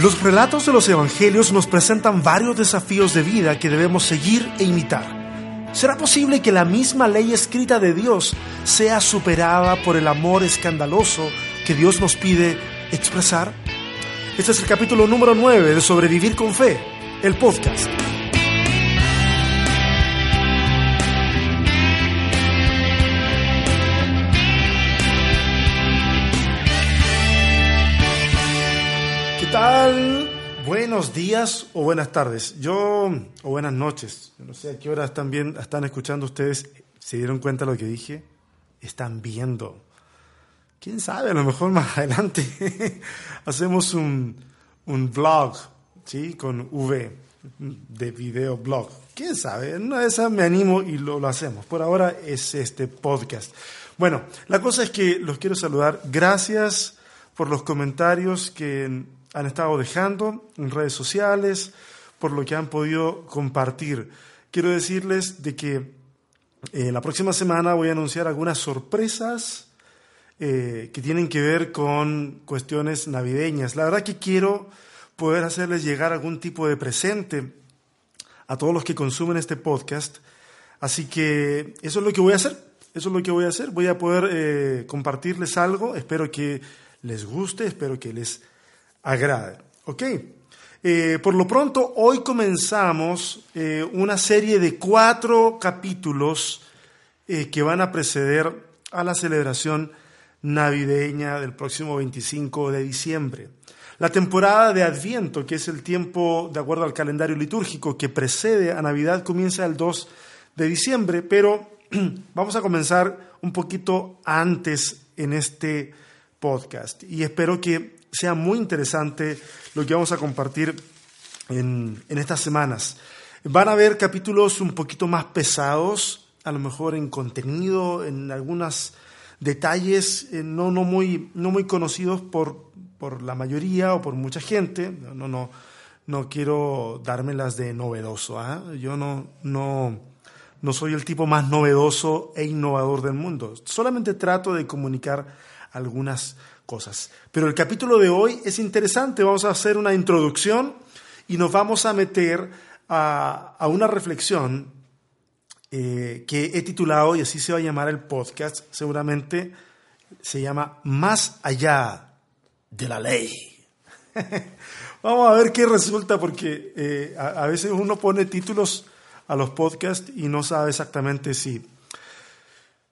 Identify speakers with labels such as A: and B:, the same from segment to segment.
A: Los relatos de los evangelios nos presentan varios desafíos de vida que debemos seguir e imitar. ¿Será posible que la misma ley escrita de Dios sea superada por el amor escandaloso que Dios nos pide expresar? Este es el capítulo número 9 de Sobrevivir con Fe, el podcast. Buenos días o buenas tardes. Yo, o buenas noches. no sé a qué hora están, bien, están escuchando ustedes. ¿Se dieron cuenta de lo que dije? Están viendo. ¿Quién sabe? A lo mejor más adelante hacemos un, un vlog, ¿sí? Con V, de video blog. ¿Quién sabe? Una de esas me animo y lo, lo hacemos. Por ahora es este podcast. Bueno, la cosa es que los quiero saludar. Gracias por los comentarios que han estado dejando en redes sociales, por lo que han podido compartir. Quiero decirles de que eh, la próxima semana voy a anunciar algunas sorpresas eh, que tienen que ver con cuestiones navideñas. La verdad que quiero poder hacerles llegar algún tipo de presente a todos los que consumen este podcast. Así que eso es lo que voy a hacer. Eso es lo que voy a hacer. Voy a poder eh, compartirles algo. Espero que les guste, espero que les agrade. ¿Ok? Eh, por lo pronto, hoy comenzamos eh, una serie de cuatro capítulos eh, que van a preceder a la celebración navideña del próximo 25 de diciembre. La temporada de Adviento, que es el tiempo, de acuerdo al calendario litúrgico, que precede a Navidad, comienza el 2 de diciembre, pero vamos a comenzar un poquito antes en este podcast y espero que sea muy interesante lo que vamos a compartir en, estas semanas. Van a haber capítulos un poquito más pesados, a lo mejor en contenido, en algunos detalles eh, no, no, muy, no muy conocidos por, por la mayoría o por mucha gente. No, no, no quiero dármelas de novedoso. ¿ah? Yo no, no, no soy el tipo más novedoso e innovador del mundo. Solamente trato de comunicar algunas cosas. Pero el capítulo de hoy es interesante, vamos a hacer una introducción y nos vamos a meter a, una reflexión eh, que he titulado, y así se va a llamar el podcast, seguramente se llama Más allá de la ley. vamos a ver qué resulta, porque eh, a, veces uno pone títulos a los podcasts y no sabe exactamente si,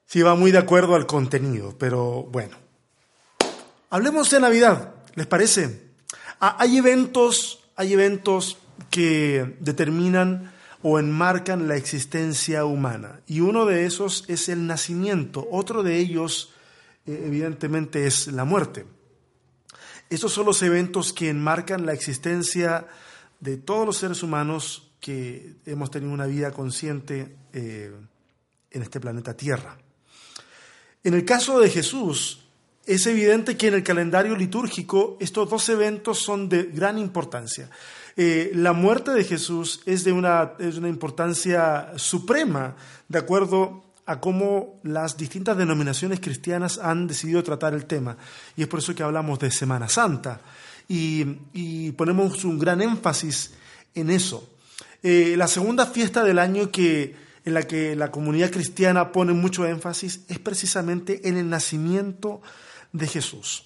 A: si va muy de acuerdo al contenido, pero bueno. Hablemos de Navidad, ¿les parece? Ah, hay eventos, hay eventos que determinan o enmarcan la existencia humana. Y uno de esos es el nacimiento. Otro de ellos, eh, evidentemente, es la muerte. Esos son los eventos que enmarcan la existencia de todos los seres humanos que hemos tenido una vida consciente eh, en este planeta Tierra. En el caso de Jesús, es evidente que en el calendario litúrgico estos dos eventos son de gran importancia. Eh, la muerte de Jesús es de una, es una importancia suprema, de acuerdo a cómo las distintas denominaciones cristianas han decidido tratar el tema. Y es por eso que hablamos de Semana Santa y, ponemos un gran énfasis en eso. Eh, la segunda fiesta del año que, en la que la comunidad cristiana pone mucho énfasis es precisamente en el nacimiento de Jesús.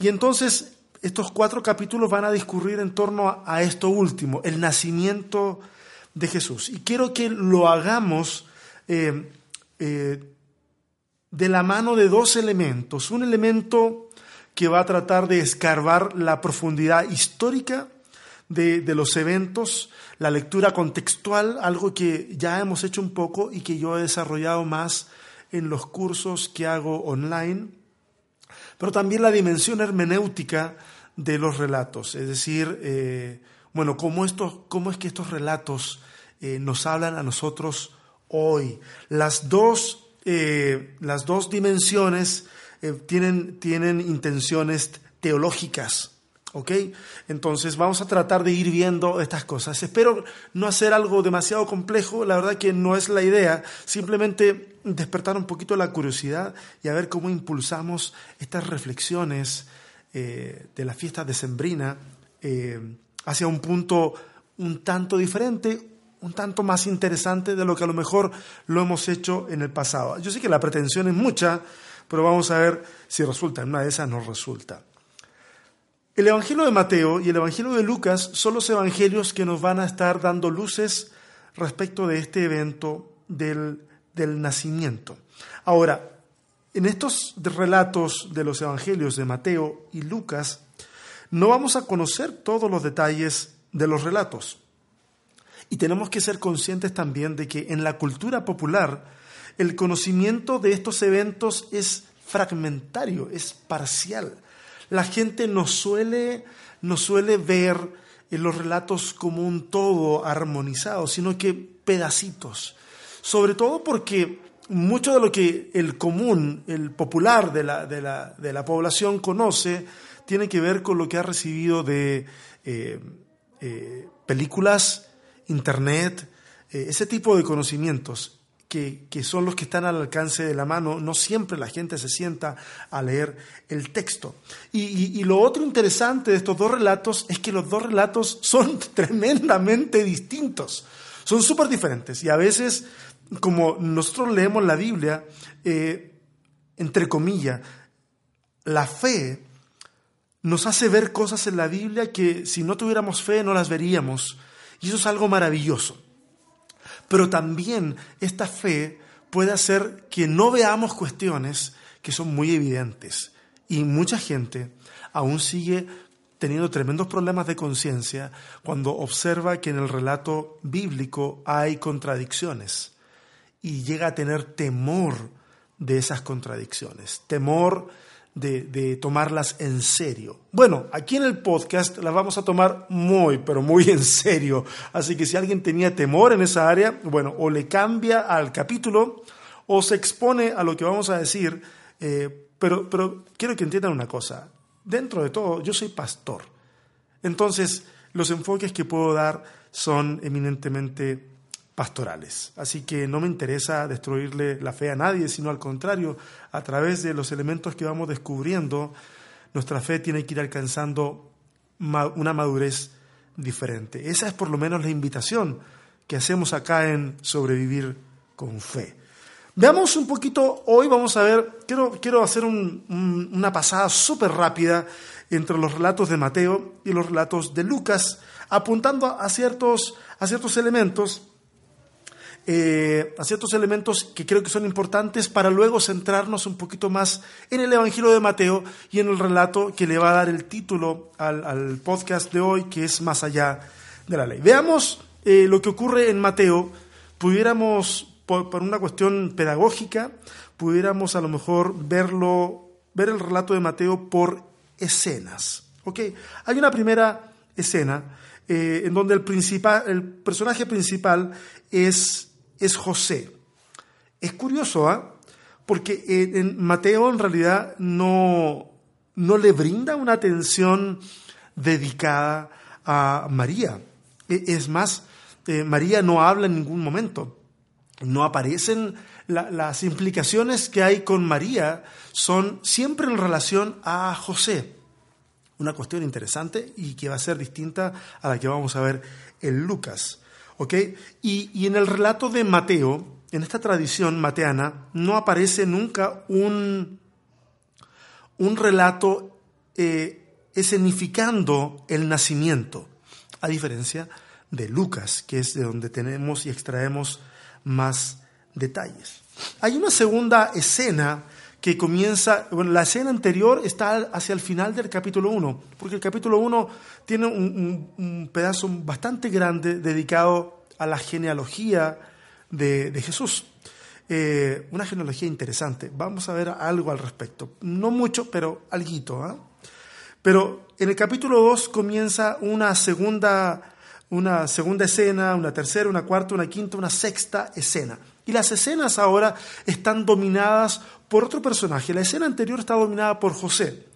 A: Y entonces estos cuatro capítulos van a discurrir en torno a, esto último, el nacimiento de Jesús. Y quiero que lo hagamos eh, eh, de la mano de dos elementos. Un elemento que va a tratar de escarbar la profundidad histórica de, de, los eventos, la lectura contextual, algo que ya hemos hecho un poco y que yo he desarrollado más en los cursos que hago online pero también la dimensión hermenéutica de los relatos, es decir, eh, bueno, cómo, cómo, es que estos relatos eh, nos hablan a nosotros hoy. Las dos, eh, las dos dimensiones tienen, tienen intenciones teológicas. ¿Ok? Entonces vamos a tratar de ir viendo estas cosas. Espero no hacer algo demasiado complejo, la verdad que no es la idea, simplemente despertar un poquito la curiosidad y a ver cómo impulsamos estas reflexiones eh, de la fiesta decembrina eh, hacia un punto un tanto diferente, un tanto más interesante de lo que a lo mejor lo hemos hecho en el pasado. Yo sé que la pretensión es mucha, pero vamos a ver si resulta. En una de esas no resulta. El Evangelio de Mateo y el Evangelio de Lucas son los evangelios que nos van a estar dando luces respecto de este evento del, del nacimiento. Ahora, en estos relatos de los evangelios de Mateo y Lucas, no vamos a conocer todos los detalles de los relatos. Y tenemos que ser conscientes también de que en la cultura popular el conocimiento de estos eventos es fragmentario, es parcial. La gente no suele, suele ver en los relatos como un todo armonizado, sino que pedacitos. Sobre todo porque mucho de lo que el común, el popular de la, de la, de la población conoce, tiene que ver con lo que ha recibido de eh, eh, películas, internet, eh, ese tipo de conocimientos que, son los que están al alcance de la mano. No siempre la gente se sienta a leer el texto. Y, lo otro interesante de estos dos relatos es que los dos relatos son tremendamente distintos. Son súper diferentes y a veces, como nosotros leemos la Biblia, entre comillas, la fe nos hace ver cosas en la Biblia que si no tuviéramos fe no las veríamos. Y eso es algo maravilloso. Pero también esta fe puede hacer que no veamos cuestiones que son muy evidentes. Y mucha gente aún sigue teniendo tremendos problemas de conciencia cuando observa que en el relato bíblico hay contradicciones y llega a tener temor de esas contradicciones, temor de, tomarlas en serio. Bueno, aquí en el podcast las vamos a tomar muy, pero muy en serio. Así que si alguien tenía temor en esa área, bueno, o le cambia al capítulo o se expone a lo que vamos a decir. Eh, pero, pero quiero que entiendan una cosa. Dentro de todo, yo soy pastor. Entonces, los enfoques que puedo dar son eminentemente pastorales. Así que no me interesa destruirle la fe a nadie, sino al contrario, a través de los elementos que vamos descubriendo, nuestra fe tiene que ir alcanzando una madurez diferente. Esa es por lo menos la invitación que hacemos acá en sobrevivir con fe. Veamos un poquito, hoy vamos a ver, quiero, quiero hacer una pasada súper rápida entre los relatos de Mateo y los relatos de Lucas, apuntando a ciertos, a ciertos elementos eh, a ciertos elementos que creo que son importantes para luego centrarnos un poquito más en el Evangelio de Mateo y en el relato que le va a dar el título al, podcast de hoy, que es Más allá de la ley. Veamos eh, lo que ocurre en Mateo. Pudiéramos, por, una cuestión pedagógica, pudiéramos a lo mejor verlo, ver el relato de Mateo por escenas. ¿okay? Hay una primera escena eh, en donde el, el personaje principal es es José. Es curioso, ¿ah? Porque en Mateo en realidad no, no le brinda una atención dedicada a María. E, es más, eh, María no habla en ningún momento. No aparecen las implicaciones que hay con María, son siempre en relación a José. Una cuestión interesante y que va a ser distinta a la que vamos a ver en Lucas. Y, en el relato de Mateo, en esta tradición mateana, no aparece nunca un, un relato eh, escenificando el nacimiento, a diferencia de Lucas, que es de donde tenemos y extraemos más detalles. Hay una segunda escena que comienza, bueno, la escena anterior está hacia el final del capítulo 1, porque el capítulo 1 tiene un, pedazo bastante grande dedicado a la genealogía de, Jesús. Eh, una genealogía interesante. Vamos a ver algo al respecto. No mucho, pero algo. ¿ah? Pero en el capítulo 2 comienza una segunda, una segunda escena, una tercera, una cuarta, una quinta, una sexta escena. Y las escenas ahora están dominadas por otro personaje. La escena anterior está dominada por José.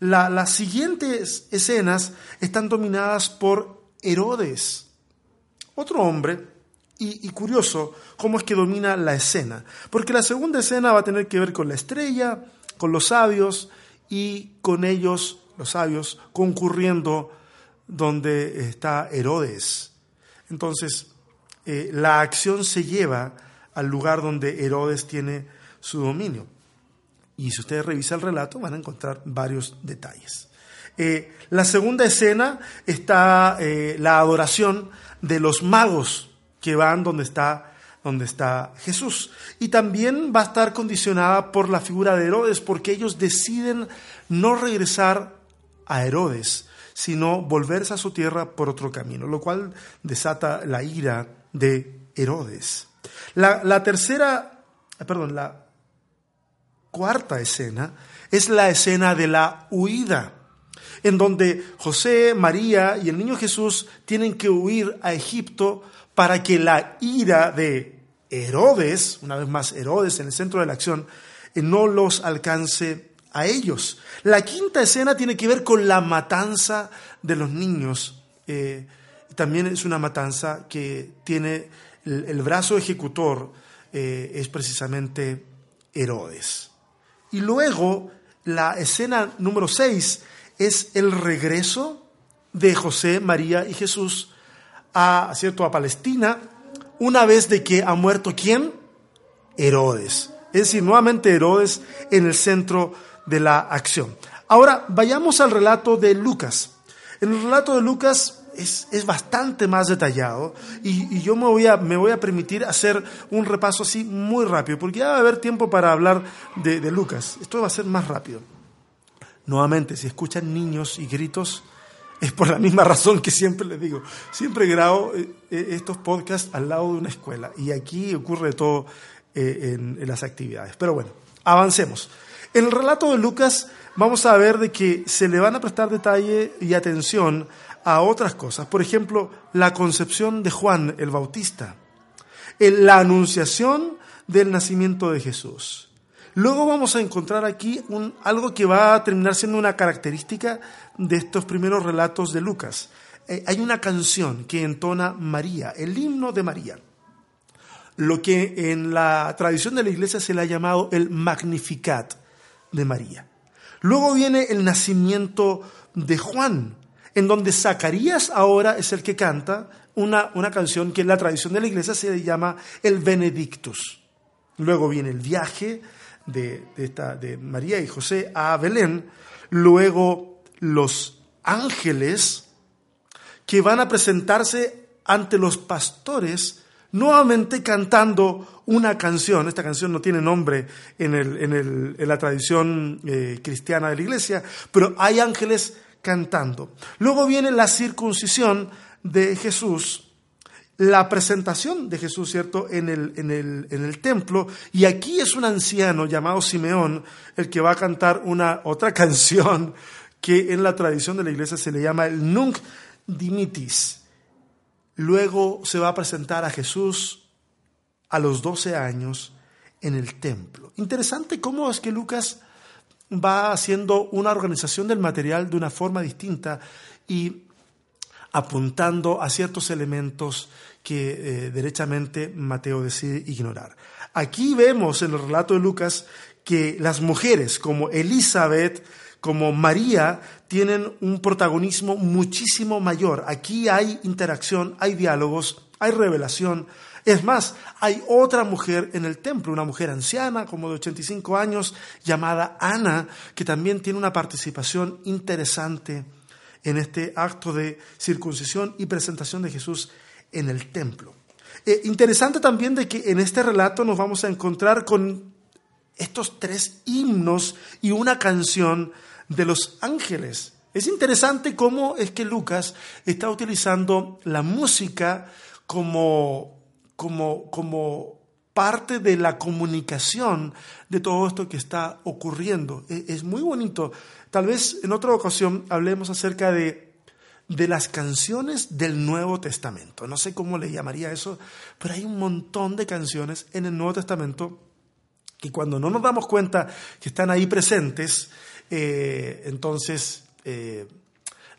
A: Las siguientes escenas están dominadas por Herodes, otro hombre, y, curioso cómo es que domina la escena. Porque la segunda escena va a tener que ver con la estrella, con los sabios y con ellos, los sabios, concurriendo donde está Herodes. Entonces, eh, la acción se lleva al lugar donde Herodes tiene su dominio. Y si ustedes revisan el relato van a encontrar varios detalles. Eh, la segunda escena está eh, la adoración de los magos que van donde está, donde está Jesús. Y también va a estar condicionada por la figura de Herodes, porque ellos deciden no regresar a Herodes, sino volverse a su tierra por otro camino, lo cual desata la ira de Herodes. La, la tercera, perdón, la cuarta escena es la escena de la huida, en donde José, María y el niño Jesús tienen que huir a Egipto para que la ira de Herodes, una vez más Herodes en el centro de la acción, eh, no los alcance a ellos. La quinta escena tiene que ver con la matanza de los niños. Eh, también es una matanza que tiene el, brazo ejecutor, eh, es precisamente Herodes. Y luego la escena número seis es el regreso de José, María y Jesús a, ¿cierto? a Palestina, una vez de que ha muerto quién? Herodes. Es decir, nuevamente Herodes en el centro de la acción. Ahora, vayamos al relato de Lucas. En el relato de Lucas es, bastante más detallado y, yo me voy, a, me voy a permitir hacer un repaso así muy rápido, porque ya va a haber tiempo para hablar de, de Lucas. Esto va a ser más rápido. Nuevamente, si escuchan niños y gritos, es por la misma razón que siempre les digo. Siempre grabo eh, eh, estos podcasts al lado de una escuela y aquí ocurre todo eh, en, en las actividades. Pero bueno, avancemos. En el relato de Lucas vamos a ver de que se le van a prestar detalle y atención a otras cosas. Por ejemplo, la concepción de Juan el Bautista, la anunciación del nacimiento de Jesús. Luego vamos a encontrar aquí un, algo que va a terminar siendo una característica de estos primeros relatos de Lucas. Eh, hay una canción que entona María, el himno de María lo que en la tradición de la iglesia se le ha llamado el Magnificat de María. Luego viene el nacimiento de Juan, en donde Zacarías ahora es el que canta una, una canción que en la tradición de la iglesia se llama el Benedictus. Luego viene el viaje de, esta, de María y José a Belén. Luego los ángeles que van a presentarse ante los pastores nuevamente cantando una canción. Esta canción no tiene nombre en, en, la tradición eh, cristiana de la iglesia, pero hay ángeles cantando. Luego viene la circuncisión de Jesús, la presentación de Jesús, ¿cierto?, en el, en el, en el templo. Y aquí es un anciano llamado Simeón el que va a cantar una otra canción que en la tradición de la iglesia se le llama el Nunc Dimitis Luego se va a presentar a Jesús a los 12 años en el templo. Interesante cómo es que Lucas va haciendo una organización del material de una forma distinta y apuntando a ciertos elementos que eh, derechamente Mateo decide ignorar. Aquí vemos en el relato de Lucas que las mujeres como Elizabeth, como María tienen un protagonismo muchísimo mayor. Aquí hay interacción, hay diálogos, hay revelación. Es más, hay otra mujer en el templo, una mujer anciana, como de 85 años, llamada Ana, que también tiene una participación interesante en este acto de circuncisión y presentación de Jesús en el templo. Eh, interesante también de que en este relato nos vamos a encontrar con estos tres himnos y una canción de los ángeles. Es interesante cómo es que Lucas está utilizando la música como, como, como parte de la comunicación de todo esto que está ocurriendo. E, es muy bonito. Tal vez en otra ocasión hablemos acerca de, de las canciones del Nuevo Testamento. No sé cómo le llamaría eso, pero hay un montón de canciones en el Nuevo Testamento que cuando no nos damos cuenta que están ahí presentes, eh, entonces eh,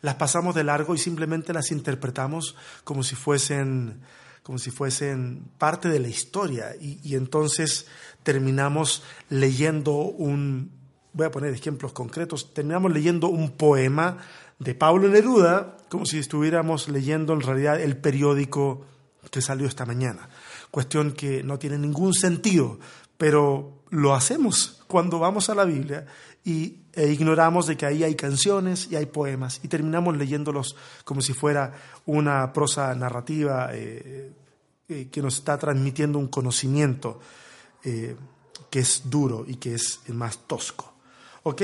A: las pasamos de largo y simplemente las interpretamos como si fuesen, como si fuesen parte de la historia y, entonces terminamos leyendo un, voy a poner ejemplos concretos, terminamos leyendo un poema de Pablo Neruda como si estuviéramos leyendo en realidad el periódico que salió esta mañana. Cuestión que no tiene ningún sentido, pero lo hacemos cuando vamos a la Biblia y, e ignoramos de que ahí hay canciones y hay poemas y terminamos leyéndolos como si fuera una prosa narrativa eh, eh, que nos está transmitiendo un conocimiento eh, que es duro y que es más tosco. ¿Ok?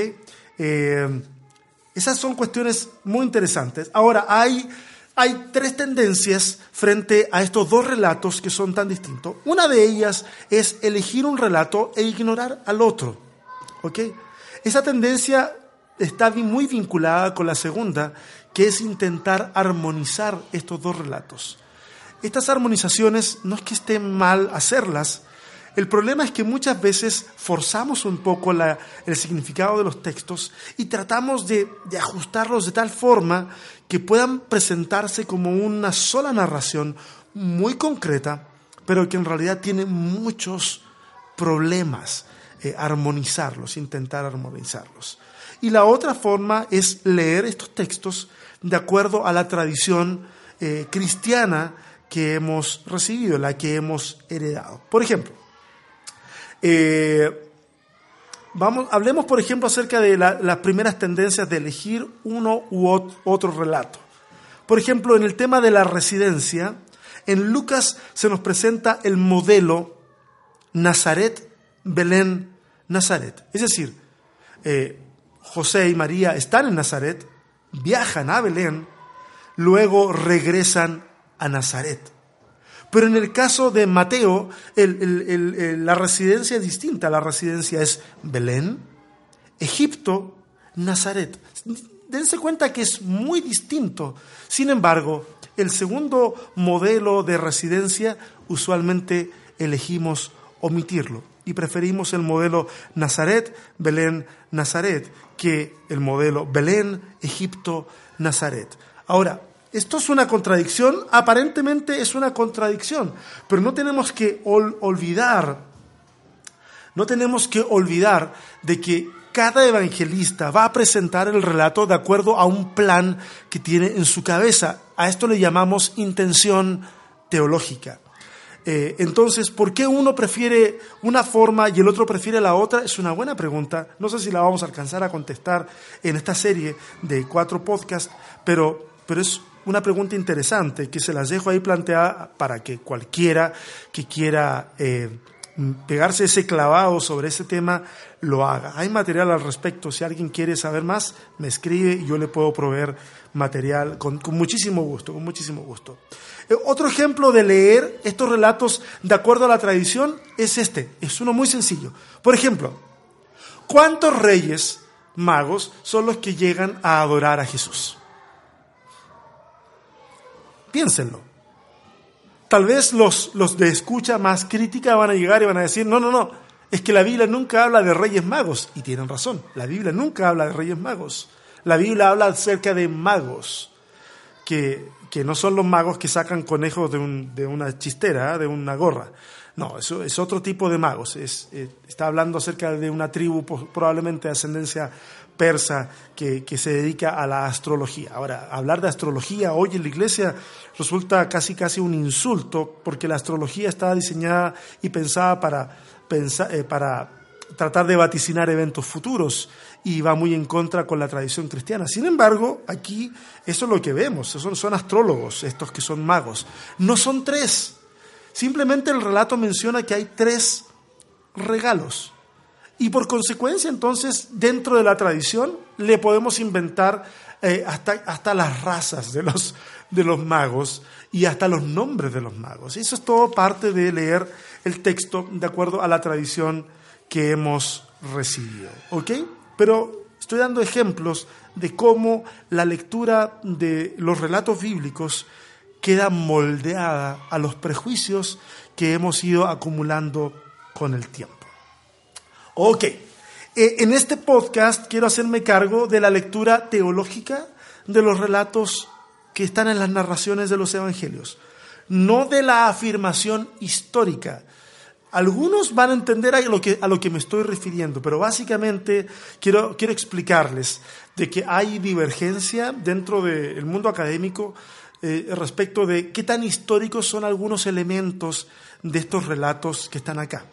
A: esas son cuestiones muy interesantes. Ahora, hay hay tres tendencias frente a estos dos relatos que son tan distintos. Una de ellas es elegir un relato e ignorar al otro. ¿Ok? Esa tendencia está muy vinculada con la segunda, que es intentar armonizar estos dos relatos. Estas armonizaciones no es que estén mal hacerlas, el problema es que muchas veces forzamos un poco el significado de los textos y tratamos de, ajustarlos de tal forma que puedan presentarse como una sola narración muy concreta, pero que en realidad tiene muchos problemas eh, armonizarlos, intentar armonizarlos. Y la otra forma es leer estos textos de acuerdo a la tradición eh, cristiana que hemos recibido, la que hemos heredado. Por ejemplo, eh, vamos, hablemos, por ejemplo, acerca de las primeras tendencias de elegir uno u otro relato. Por ejemplo, en el tema de la residencia, en Lucas se nos presenta el modelo Nazaret, Belén, Nazaret. Es decir, eh, José y María están en Nazaret, viajan a Belén, luego regresan a Nazaret. Pero en el caso de Mateo, la residencia es distinta. La residencia es Belén, Egipto, Nazaret. Dense cuenta que es muy distinto. Sin embargo, el segundo modelo de residencia usualmente elegimos omitirlo y preferimos el modelo Nazaret, Belén, Nazaret, que el modelo Belén, Egipto, Nazaret. Ahora, esto es una contradicción, aparentemente es una contradicción, pero no tenemos que olvidar, no tenemos que olvidar de que cada evangelista va a presentar el relato de acuerdo a un plan que tiene en su cabeza. A esto le llamamos intención teológica. Eh, entonces, ¿por qué uno prefiere una forma y el otro prefiere la otra? Es una buena pregunta. No sé si la vamos a alcanzar a contestar en esta serie de cuatro podcasts, pero, pero es una pregunta interesante que se las dejo ahí planteada para que cualquiera que quiera eh, pegarse ese clavado sobre ese tema lo haga. Hay material al respecto. Si alguien quiere saber más, me escribe y yo le puedo proveer material con, muchísimo gusto, con muchísimo gusto. Eh, otro ejemplo de leer estos relatos de acuerdo a la tradición es este. Es uno muy sencillo. Por ejemplo, ¿cuántos reyes magos son los que llegan a adorar a Jesús? Piénsenlo. Tal vez los, los de escucha más crítica van a llegar y van a decir, no, no, no, es que la Biblia nunca habla de reyes magos. Y tienen razón, la Biblia nunca habla de reyes magos. La Biblia habla acerca de magos, que, que no son los magos que sacan conejos de, un, de una chistera, de una gorra. No, eso es otro tipo de magos. Es, eh, está hablando acerca de una tribu probablemente de ascendencia persa que, se dedica a la astrología. Ahora, hablar de astrología hoy en la iglesia resulta casi casi un insulto porque la astrología está diseñada y pensada para, eh, para tratar de vaticinar eventos futuros y va muy en contra con la tradición cristiana. Sin embargo, aquí eso es lo que vemos, son, son astrólogos, estos que son magos. No son tres, simplemente el relato menciona que hay tres regalos. Y por consecuencia, entonces, dentro de la tradición, le podemos inventar eh, hasta, hasta las razas de los, de los magos y hasta los nombres de los magos. Eso es todo parte de leer el texto de acuerdo a la tradición que hemos recibido. ¿Ok? Pero estoy dando ejemplos de cómo la lectura de los relatos bíblicos queda moldeada a los prejuicios que hemos ido acumulando con el tiempo. Ok, eh, en este podcast quiero hacerme cargo de la lectura teológica de los relatos que están en las narraciones de los evangelios, no de la afirmación histórica. Algunos van a entender a lo que, a lo que me estoy refiriendo, pero básicamente quiero, quiero explicarles de que hay divergencia dentro del mundo académico eh, respecto de qué tan históricos son algunos elementos de estos relatos que están acá.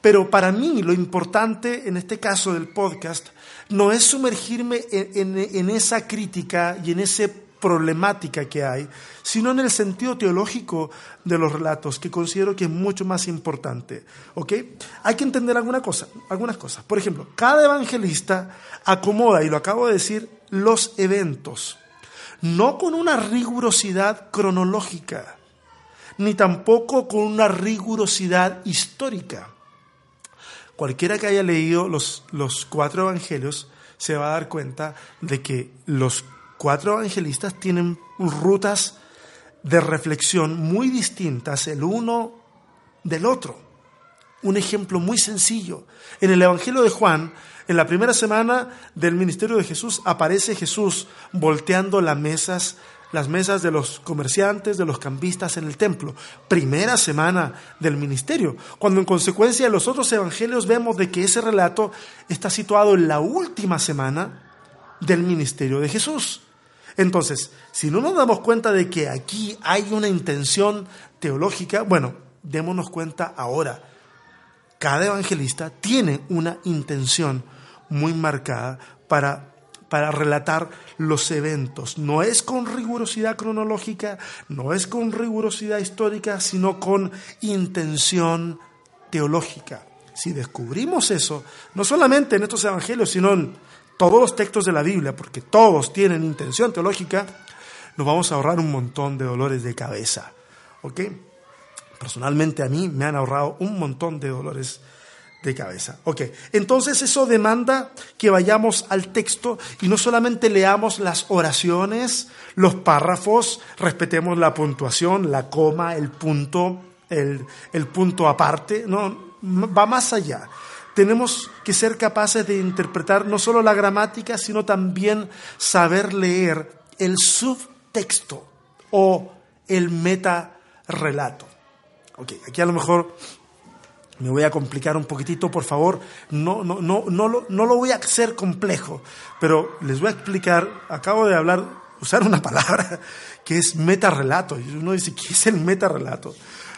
A: Pero para mí lo importante en este caso del podcast no es sumergirme en, esa crítica y en esa problemática que hay, sino en el sentido teológico de los relatos, que considero que es mucho más importante. ¿ok? Hay que entender alguna cosa, algunas cosas. Por ejemplo, cada evangelista acomoda, y lo acabo de decir, los eventos, no con una rigurosidad cronológica, ni tampoco con una rigurosidad histórica. Cualquiera que haya leído los, los cuatro evangelios se va a dar cuenta de que los cuatro evangelistas tienen rutas de reflexión muy distintas el uno del otro. Un ejemplo muy sencillo. En el Evangelio de Juan, en la primera semana del ministerio de Jesús, aparece Jesús volteando las mesas las mesas de los comerciantes, de los campistas en el templo. Primera semana del ministerio, cuando en consecuencia en los otros evangelios vemos de que ese relato está situado en la última semana del ministerio de Jesús. Entonces, si no nos damos cuenta de que aquí hay una intención teológica, bueno, démonos cuenta ahora. Cada evangelista tiene una intención muy marcada para para relatar los eventos. No es con rigurosidad cronológica, no es con rigurosidad histórica, sino con intención teológica. Si descubrimos eso, no solamente en estos evangelios, sino en todos los textos de la Biblia, porque todos tienen intención teológica, nos vamos a ahorrar un montón de dolores de cabeza. ¿Ok? Personalmente a mí me han ahorrado un montón de dolores de cabeza. Ok, entonces eso demanda que vayamos al texto y no solamente leamos las oraciones, los párrafos, respetemos la puntuación, la coma, el punto, el, el punto aparte, no, va más allá. Tenemos que ser capaces de interpretar no solo la gramática, sino también saber leer el subtexto o el meta relato. Ok, aquí a lo mejor me voy a complicar un poquitito, por favor. No, no, no, no, lo, no lo voy a hacer complejo, pero les voy a explicar. Acabo de hablar, usar una palabra que es metarrelato. Y uno dice, ¿qué es el metarrelato?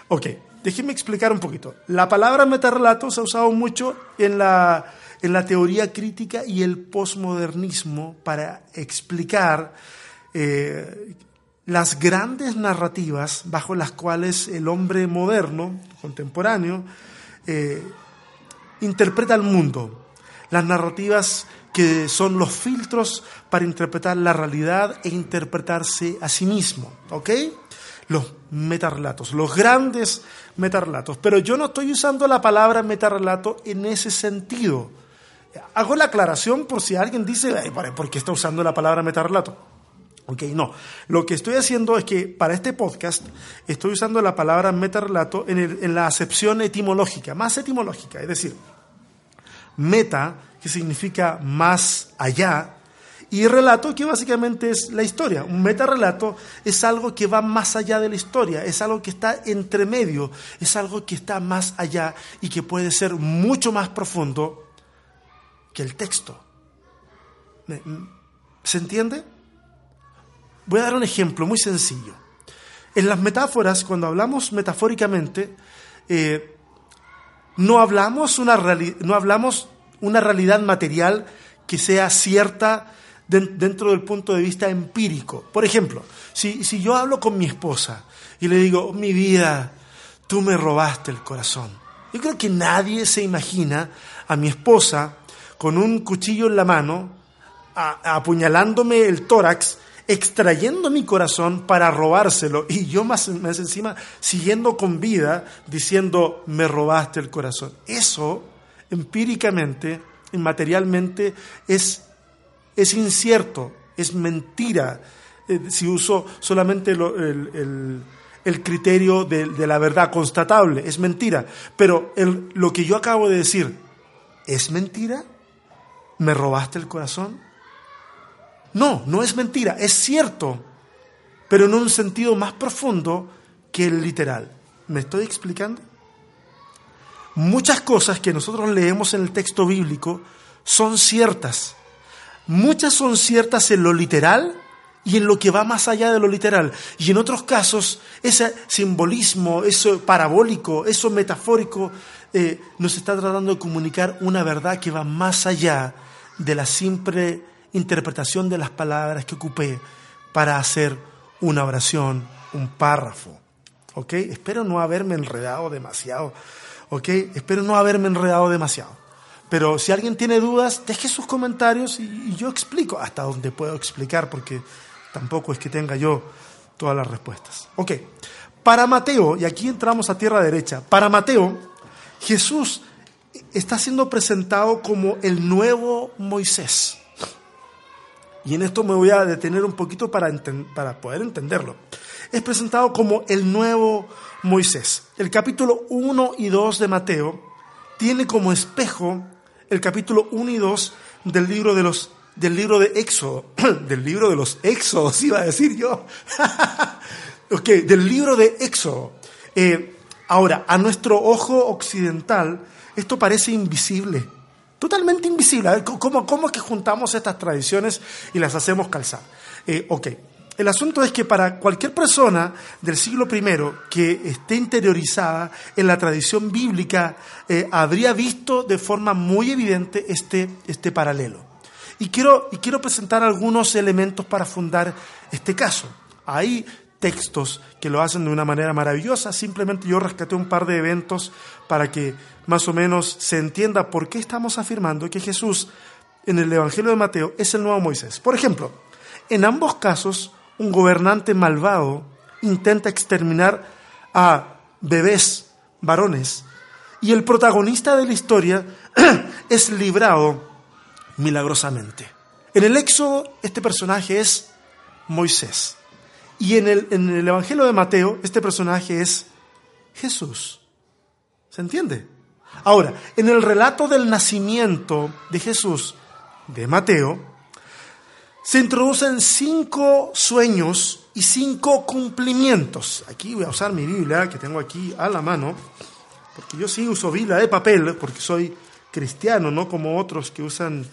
A: Ok, déjenme explicar un poquito. La palabra metarrelato se ha usado mucho en la, en la teoría crítica y el posmodernismo para explicar eh, las grandes narrativas bajo las cuales el hombre moderno, contemporáneo, eh, interpreta el mundo, las narrativas que son los filtros para interpretar la realidad e interpretarse a sí mismo, ¿ok? Los metarrelatos, los grandes metarrelatos. Pero yo no estoy usando la palabra metarrelato en ese sentido. Hago la aclaración por si alguien dice, ¿por qué está usando la palabra metarrelato? Ok, no. Lo que estoy haciendo es que para este podcast estoy usando la palabra metarrelato en, en la acepción etimológica, más etimológica, es decir, meta, que significa más allá, y relato, que básicamente es la historia. Un metarrelato es algo que va más allá de la historia, es algo que está entre medio, es algo que está más allá y que puede ser mucho más profundo que el texto. ¿Se entiende? Voy a dar un ejemplo muy sencillo. En las metáforas, cuando hablamos metafóricamente, eh, no, hablamos una no hablamos una realidad material que sea cierta dentro del punto de vista empírico. Por ejemplo, si, si yo hablo con mi esposa y le digo, mi vida, tú me robaste el corazón. Yo creo que nadie se imagina a mi esposa con un cuchillo en la mano, apuñalándome el tórax extrayendo mi corazón para robárselo y yo más, más encima siguiendo con vida diciendo, me robaste el corazón. Eso empíricamente, materialmente, es, es incierto, es mentira. Eh, si uso solamente el, criterio de, la verdad constatable, es mentira. Pero lo que yo acabo de decir, ¿es mentira? ¿Me robaste el corazón? No, no es mentira, es cierto, pero en un sentido más profundo que el literal. ¿Me estoy explicando? muchas cosas que nosotros leemos en el texto bíblico son ciertas. Muchas son ciertas en lo literal y en lo que va más allá de lo literal. Y en otros casos, ese simbolismo, eso parabólico, eso metafórico, eh, nos está tratando de comunicar una verdad que va más allá de la simple interpretación de las palabras que ocupé para hacer una oración, un párrafo. ¿Ok? Espero no haberme enredado demasiado. ¿Ok? Espero no haberme enredado demasiado. Pero si alguien tiene dudas, deje sus comentarios y, yo explico hasta donde puedo explicar, porque tampoco es que tenga yo todas las respuestas. Ok, para Mateo, y aquí entramos a tierra derecha, para Mateo, Jesús está siendo presentado como el nuevo Moisés. Y en esto me voy a detener un poquito para, para poder entenderlo. Es presentado como el nuevo Moisés. El capítulo 1 y 2 de Mateo tiene como espejo el capítulo 1 y 2 del libro de los del libro de Éxodo, del libro de los Éxodos, iba a decir yo. ok, del libro de Éxodo. Eh, ahora, a nuestro ojo occidental, esto parece invisible, totalmente invisible. ¿Cómo, cómo es que juntamos estas tradiciones y las hacemos calzar? Eh, ok, el asunto es que para cualquier persona del siglo I que esté interiorizada en la tradición bíblica, eh, habría visto de forma muy evidente este, este paralelo. Y quiero, y quiero presentar algunos elementos para fundar este caso. Hay textos que lo hacen de una manera maravillosa, simplemente yo rescaté un par de eventos para que más o menos se entienda por qué estamos afirmando que Jesús en el Evangelio de Mateo es el nuevo Moisés. Por ejemplo, en ambos casos un gobernante malvado intenta exterminar a bebés varones y el protagonista de la historia es librado milagrosamente. En el Éxodo este personaje es Moisés y en el, en el Evangelio de Mateo este personaje es Jesús. ¿Se entiende? Ahora, en el relato del nacimiento de Jesús de Mateo, se introducen cinco sueños y cinco cumplimientos. Aquí voy a usar mi Biblia que tengo aquí a la mano, porque yo sí uso Biblia de papel, porque soy cristiano, no como otros que usan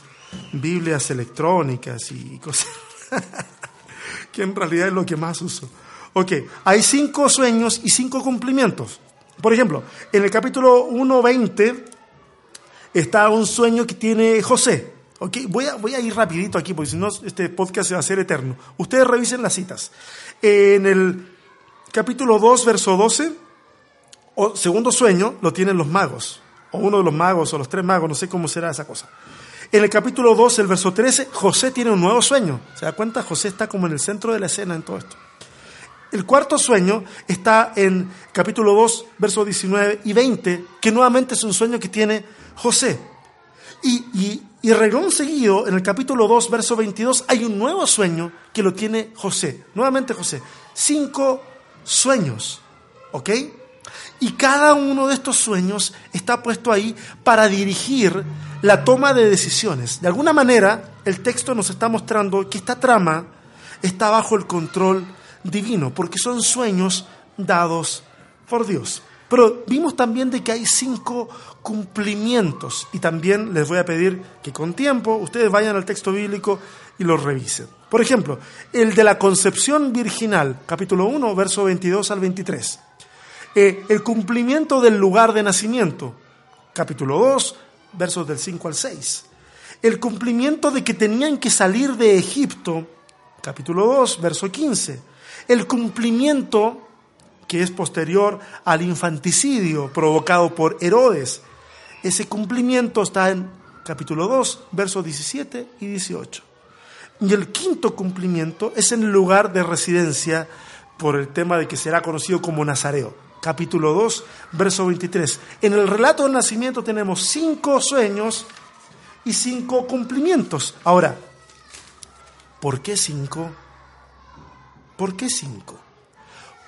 A: Biblias electrónicas y cosas, que en realidad es lo que más uso. Ok, hay cinco sueños y cinco cumplimientos. Por ejemplo, en el capítulo 1.20 está un sueño que tiene José a, voy a ir rapidito aquí, porque si no este podcast se va a hacer eterno. Ustedes revisen las citas. En el capítulo 2, verso 12, o segundo sueño, lo tienen los magos, o uno de los magos, o los tres magos, no sé cómo será esa cosa. En el capítulo 2, el verso 13, José tiene un nuevo sueño. ¿Se da cuenta? José está como en el centro de la escena en todo esto. El cuarto sueño está en capítulo 2, versos 19 y 20, que nuevamente es un sueño que tiene José. Y, y reglón seguido, en el capítulo 2, verso 22, hay un nuevo sueño que lo tiene José. Nuevamente José. Cinco sueños. ¿Ok? Y cada uno de estos sueños está puesto ahí para dirigir la toma de decisiones. De alguna manera, el texto nos está mostrando que esta trama está bajo el control divino, porque son sueños dados por Dios. Pero vimos también de que hay cinco cumplimientos y también les voy a pedir que con tiempo ustedes vayan al texto bíblico y los revisen. Por ejemplo, el de la concepción virginal, capítulo 1, verso 22 al 23. Eh, el cumplimiento del lugar de nacimiento, capítulo 2, versos del 5 al 6. El cumplimiento de que tenían que salir de Egipto, capítulo 2, verso 15. El cumplimiento que es posterior al infanticidio provocado por Herodes. Ese cumplimiento está en capítulo 2, versos 17 y 18. Y el quinto cumplimiento es en el lugar de residencia por el tema de que será conocido como Nazareo. Capítulo 2, verso 23. En el relato del nacimiento tenemos cinco sueños y cinco cumplimientos. Ahora, ¿por qué cinco? ¿Por qué cinco?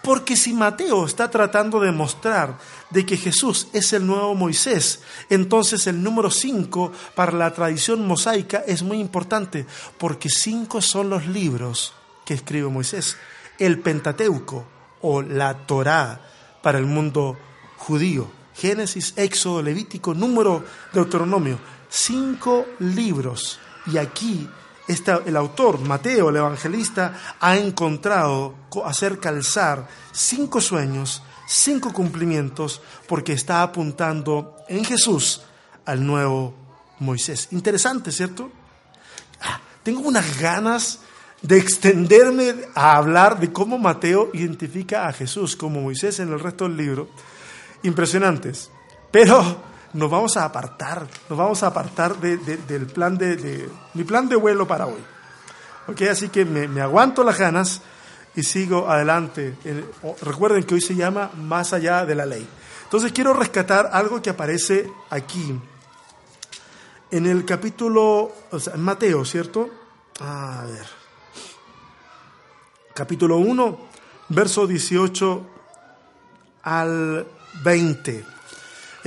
A: Porque si Mateo está tratando de mostrar de que Jesús es el nuevo Moisés, entonces el número 5 para la tradición mosaica es muy importante, porque cinco son los libros que escribe Moisés. El Pentateuco o la Torá para el mundo judío. Génesis, Éxodo, Levítico, Número, Deuteronomio. Cinco libros. Y aquí el autor, Mateo, el evangelista, ha encontrado hacer calzar cinco sueños, cinco cumplimientos, porque está apuntando en Jesús al nuevo Moisés. Interesante, ¿cierto? Ah, tengo unas ganas de extenderme a hablar de cómo Mateo identifica a Jesús como Moisés en el resto del libro. Impresionantes. Pero nos vamos a apartar, nos vamos a apartar del plan de, mi plan de vuelo para hoy. ¿Ok? Así que me, aguanto las ganas y sigo adelante. recuerden que hoy se llama Más allá de la ley. Entonces quiero rescatar algo que aparece aquí, en el capítulo, o sea, en Mateo, ¿cierto? A ver. Capítulo 1, verso 18 al 20.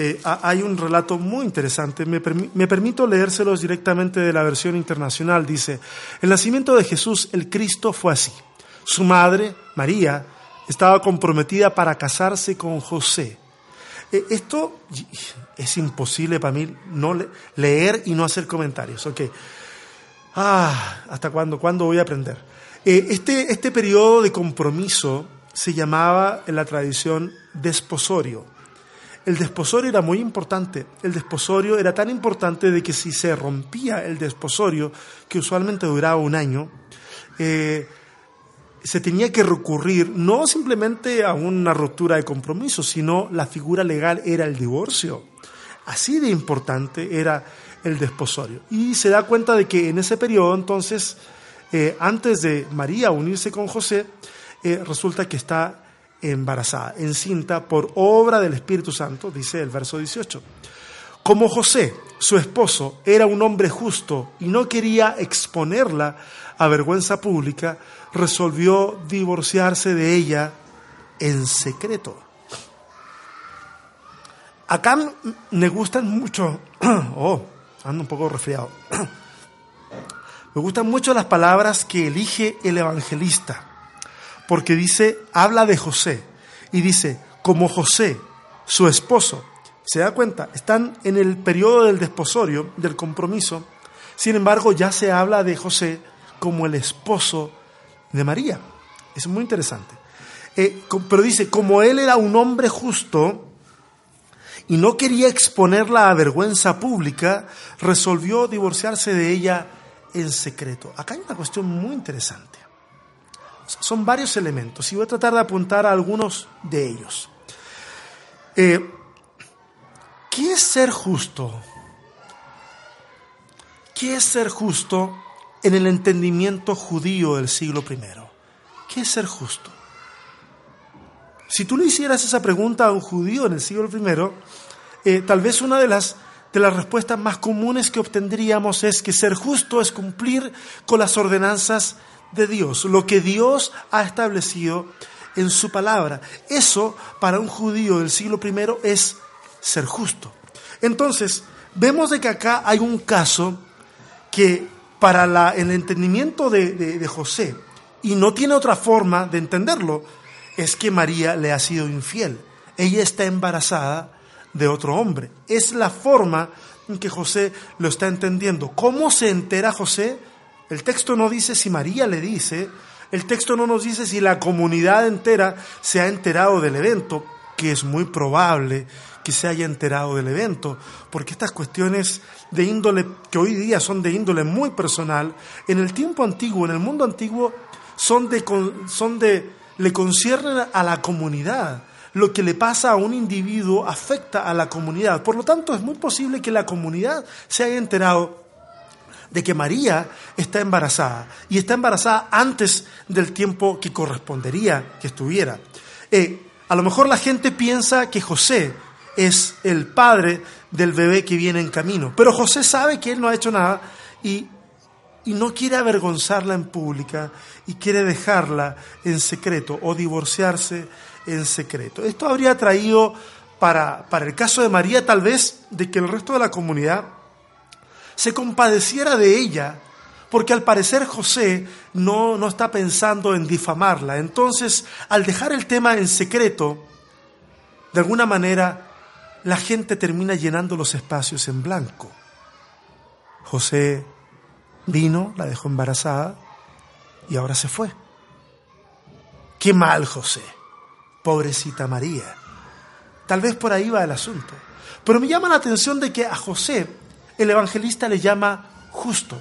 A: Eh, hay un relato muy interesante. Me, permito leérselos directamente de la versión internacional. Dice, el nacimiento de Jesús, el Cristo, fue así. Su madre, María, estaba comprometida para casarse con José. Eh, esto es imposible para mí no leer y no hacer comentarios. Ok. Ah, ¿hasta cuándo? ¿Cuándo voy a aprender? Eh, este, este periodo de compromiso se llamaba en la tradición desposorio el desposorio era muy importante. El desposorio era tan importante de que si se rompía el desposorio, que usualmente duraba un año, eh, se tenía que recurrir no simplemente a una ruptura de compromiso, sino la figura legal era el divorcio. Así de importante era el desposorio. Y se da cuenta de que en ese periodo, entonces, eh, antes de María unirse con José, eh, resulta que está embarazada, encinta por obra del Espíritu Santo, dice el verso 18. Como José, su esposo, era un hombre justo y no quería exponerla a vergüenza pública, resolvió divorciarse de ella en secreto. Acá me gustan mucho, oh, ando un poco resfriado, me gustan mucho las palabras que elige el evangelista porque dice, habla de José y dice, como José, su esposo, se da cuenta, están en el periodo del desposorio, del compromiso, sin embargo ya se habla de José como el esposo de María. Es muy interesante. Eh, pero dice, como él era un hombre justo y no quería exponerla a vergüenza pública, resolvió divorciarse de ella en secreto. Acá hay una cuestión muy interesante. Son varios elementos y voy a tratar de apuntar a algunos de ellos. Eh, ¿Qué es ser justo? ¿Qué es ser justo en el entendimiento judío del siglo I? ¿Qué es ser justo? Si tú le hicieras esa pregunta a un judío en el siglo I, eh, tal vez una de las, de las respuestas más comunes que obtendríamos es que ser justo es cumplir con las ordenanzas de Dios, lo que Dios ha establecido en su palabra. Eso para un judío del siglo I es ser justo. Entonces, vemos de que acá hay un caso que para la, el entendimiento de, de José, y no tiene otra forma de entenderlo, es que María le ha sido infiel. Ella está embarazada de otro hombre. Es la forma en que José lo está entendiendo. ¿Cómo se entera José? El texto no dice si María le dice, el texto no nos dice si la comunidad entera se ha enterado del evento, que es muy probable que se haya enterado del evento, porque estas cuestiones de índole, que hoy día son de índole muy personal, en el tiempo antiguo, en el mundo antiguo, son de, son de le conciernen a la comunidad. Lo que le pasa a un individuo afecta a la comunidad. Por lo tanto, es muy posible que la comunidad se haya enterado de que María está embarazada y está embarazada antes del tiempo que correspondería que estuviera. Eh, a lo mejor la gente piensa que José es el padre del bebé que viene en camino, pero José sabe que él no ha hecho nada y, y no quiere avergonzarla en pública y quiere dejarla en secreto o divorciarse en secreto. Esto habría traído para, para el caso de María tal vez de que el resto de la comunidad se compadeciera de ella, porque al parecer José no, no está pensando en difamarla. Entonces, al dejar el tema en secreto, de alguna manera la gente termina llenando los espacios en blanco. José vino, la dejó embarazada y ahora se fue. Qué mal, José. Pobrecita María. Tal vez por ahí va el asunto. Pero me llama la atención de que a José el evangelista le llama justo.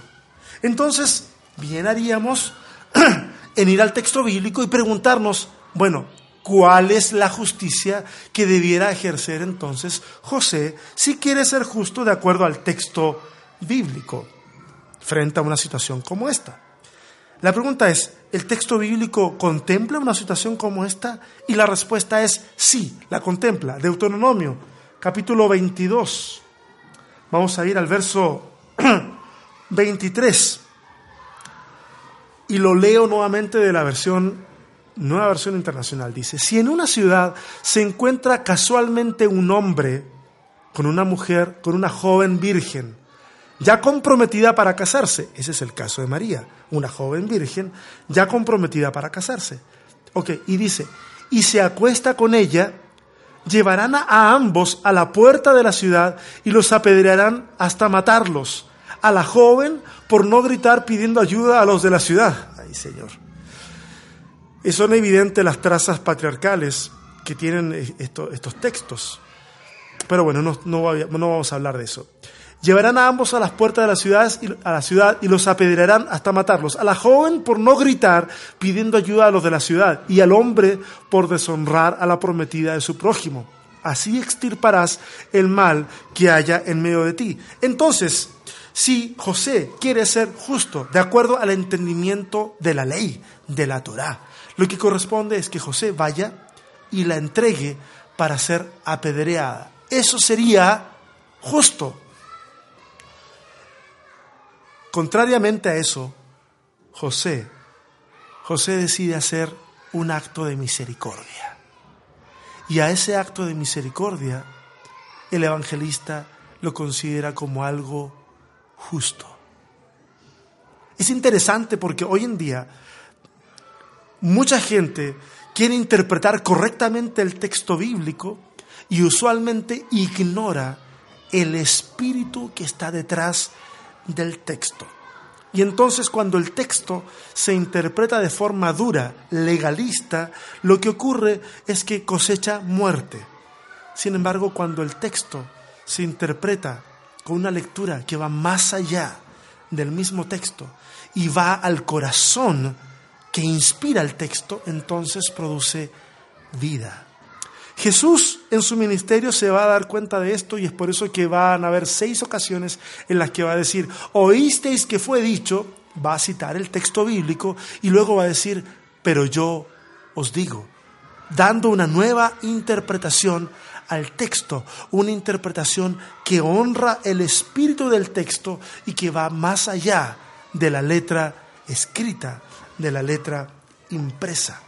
A: Entonces, bien haríamos en ir al texto bíblico y preguntarnos, bueno, ¿cuál es la justicia que debiera ejercer entonces José si quiere ser justo de acuerdo al texto bíblico frente a una situación como esta? La pregunta es, ¿el texto bíblico contempla una situación como esta? Y la respuesta es sí, la contempla. Deuteronomio, capítulo 22. Vamos a ir al verso 23. Y lo leo nuevamente de la versión, nueva versión internacional. Dice, si en una ciudad se encuentra casualmente un hombre con una mujer, con una joven virgen, ya comprometida para casarse. Ese es el caso de María, una joven virgen ya comprometida para casarse. Ok, y dice, y se acuesta con ella, llevarán a ambos a la puerta de la ciudad y los apedrearán hasta matarlos. A la joven por no gritar pidiendo ayuda a los de la ciudad. Ay, Señor. Y son evidentes las trazas patriarcales que tienen estos textos. Pero bueno, no, no vamos a hablar de eso. Llevarán a ambos a las puertas de la ciudad, a la ciudad y los apedrearán hasta matarlos. A la joven por no gritar pidiendo ayuda a los de la ciudad y al hombre por deshonrar a la prometida de su prójimo. Así extirparás el mal que haya en medio de ti. Entonces, si José quiere ser justo, de acuerdo al entendimiento de la ley, de la Torá, lo que corresponde es que José vaya y la entregue para ser apedreada. Eso sería justo. Contrariamente a eso, José, José decide hacer un acto de misericordia. Y a ese acto de misericordia, el evangelista lo considera como algo justo. Es interesante porque hoy en día mucha gente quiere interpretar correctamente el texto bíblico y usualmente ignora el espíritu que está detrás del texto. Y entonces cuando el texto se interpreta de forma dura, legalista, lo que ocurre es que cosecha muerte. Sin embargo, cuando el texto se interpreta con una lectura que va más allá del mismo texto y va al corazón que inspira el texto, entonces produce vida. Jesús en su ministerio se va a dar cuenta de esto y es por eso que van a haber seis ocasiones en las que va a decir, oísteis que fue dicho, va a citar el texto bíblico y luego va a decir, pero yo os digo, dando una nueva interpretación al texto, una interpretación que honra el espíritu del texto y que va más allá de la letra escrita, de la letra impresa.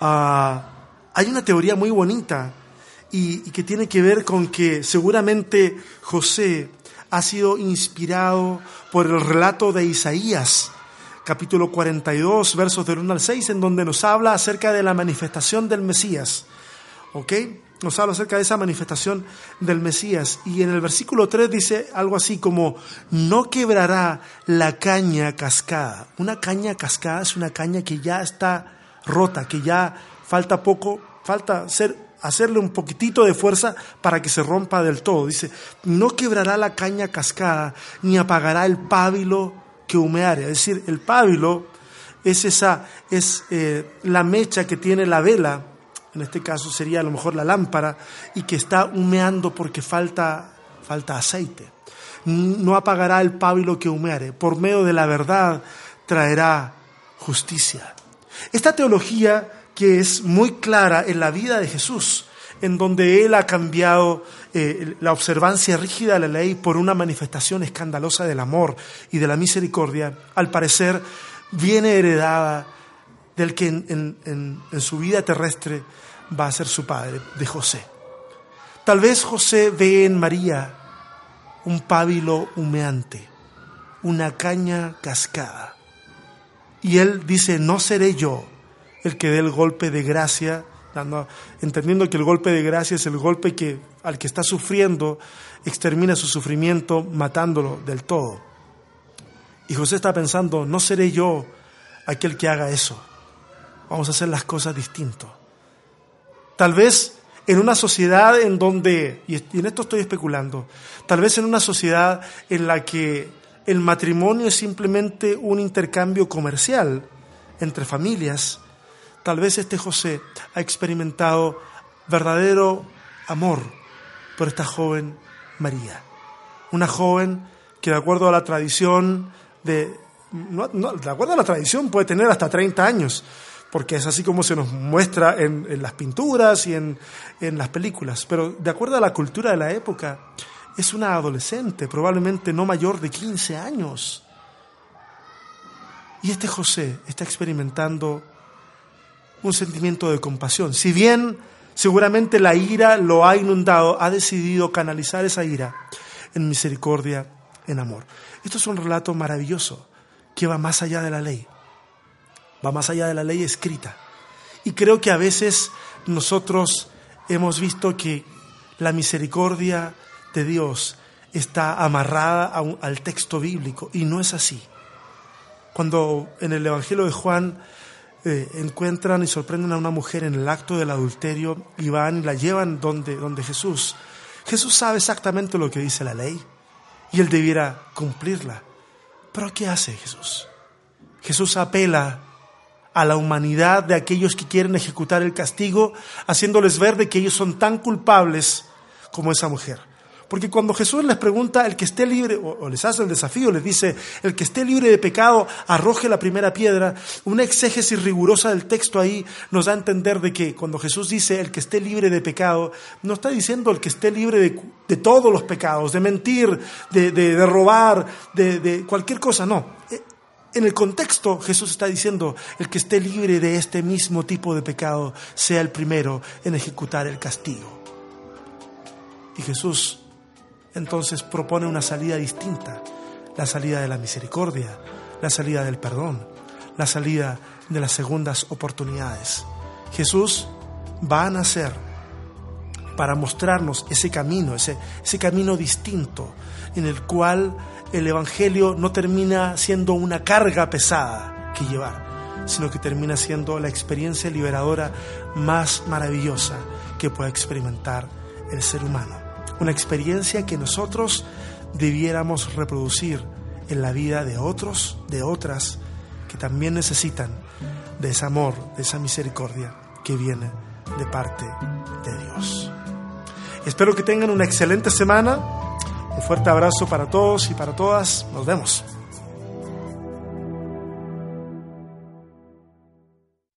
A: Ah, hay una teoría muy bonita y, que tiene que ver con que seguramente José ha sido inspirado por el relato de Isaías, capítulo 42, versos del 1 al 6, en donde nos habla acerca de la manifestación del Mesías. ¿Ok? Nos habla acerca de esa manifestación del Mesías. Y en el versículo 3 dice algo así como, no quebrará la caña cascada. Una caña cascada es una caña que ya está rota, que ya falta poco, falta hacer, hacerle un poquitito de fuerza para que se rompa del todo. Dice, no quebrará la caña cascada, ni apagará el pábilo que humeare. Es decir, el pábilo es esa, es eh, la mecha que tiene la vela, en este caso sería a lo mejor la lámpara, y que está humeando porque falta, falta aceite. No apagará el pábilo que humeare. Por medio de la verdad traerá justicia. Esta teología que es muy clara en la vida de Jesús, en donde Él ha cambiado eh, la observancia rígida de la ley por una manifestación escandalosa del amor y de la misericordia, al parecer viene heredada del que en, en su vida terrestre va a ser su padre, de José. Tal vez José ve en María un pábilo humeante, una caña cascada. Y él dice, no seré yo el que dé el golpe de gracia entendiendo que el golpe de gracia es el golpe que al que está sufriendo extermina su sufrimiento matándolo del todo. Y José está pensando, no seré yo aquel que haga eso. Vamos a hacer las cosas distinto. Tal vez en una sociedad en donde, y en esto estoy especulando, tal vez en una sociedad en la que el matrimonio es simplemente un intercambio comercial entre familias, tal vez este José ha experimentado verdadero amor por esta joven María. Una joven que de acuerdo a la tradición de... de acuerdo a la tradición puede tener hasta 30 años, porque es así como se nos muestra en, las pinturas y en, en las películas. Pero de acuerdo a la cultura de la época, es una adolescente, probablemente no mayor de 15 años. Y este José está experimentando un sentimiento de compasión. Si bien seguramente la ira lo ha inundado, ha decidido canalizar esa ira en misericordia, en amor. Esto es un relato maravilloso que va más allá de la ley, va más allá de la ley escrita. Y creo que a veces nosotros hemos visto que la misericordia de Dios está amarrada al texto bíblico y no es así. Cuando en el Evangelio de Juan eh, encuentran y sorprenden a una mujer en el acto del adulterio y van y la llevan donde, donde Jesús, Jesús sabe exactamente lo que dice la ley y él debiera cumplirla. Pero ¿qué hace Jesús? Jesús apela a la humanidad de aquellos que quieren ejecutar el castigo, haciéndoles ver de que ellos son tan culpables como esa mujer. Porque cuando Jesús les pregunta, el que esté libre, o, les hace el desafío, les dice, el que esté libre de pecado, arroje la primera piedra, una exégesis rigurosa del texto ahí nos da a entender de que cuando Jesús dice el que esté libre de pecado, no está diciendo el que esté libre de, todos los pecados, de mentir, de, de robar, de cualquier cosa, no. Eh, en el contexto Jesús está diciendo, el que esté libre de este mismo tipo de pecado sea el primero en ejecutar el castigo. Y Jesús entonces propone una salida distinta, la salida de la misericordia, la salida del perdón, la salida de las segundas oportunidades. Jesús va a nacer para mostrarnos ese camino, ese, camino distinto, en el cual el Evangelio no termina siendo una carga pesada que llevar, sino que termina siendo la experiencia liberadora más maravillosa que pueda experimentar el ser humano una experiencia que nosotros debiéramos reproducir en la vida de otros, de otras, que también necesitan de ese amor, de esa misericordia que viene de parte de Dios. Espero que tengan una excelente semana. Un fuerte abrazo para todos y para todas. Nos vemos.